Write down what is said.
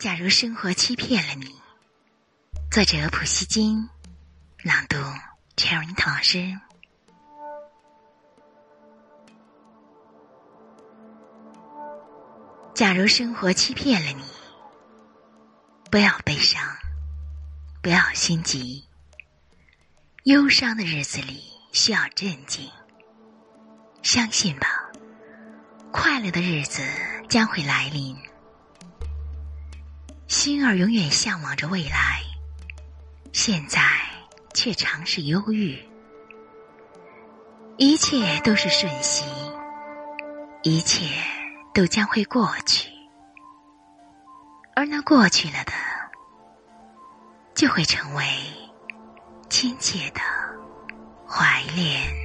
假如生活欺骗了你，作者普希金，朗读 Cherry 老师。假如生活欺骗了你，不要悲伤，不要心急。忧伤的日子里需要镇静，相信吧，快乐的日子将会来临。心儿永远向往着未来，现在却常是忧郁。一切都是瞬息，一切都将会过去，而那过去了的，就会成为亲切的怀恋。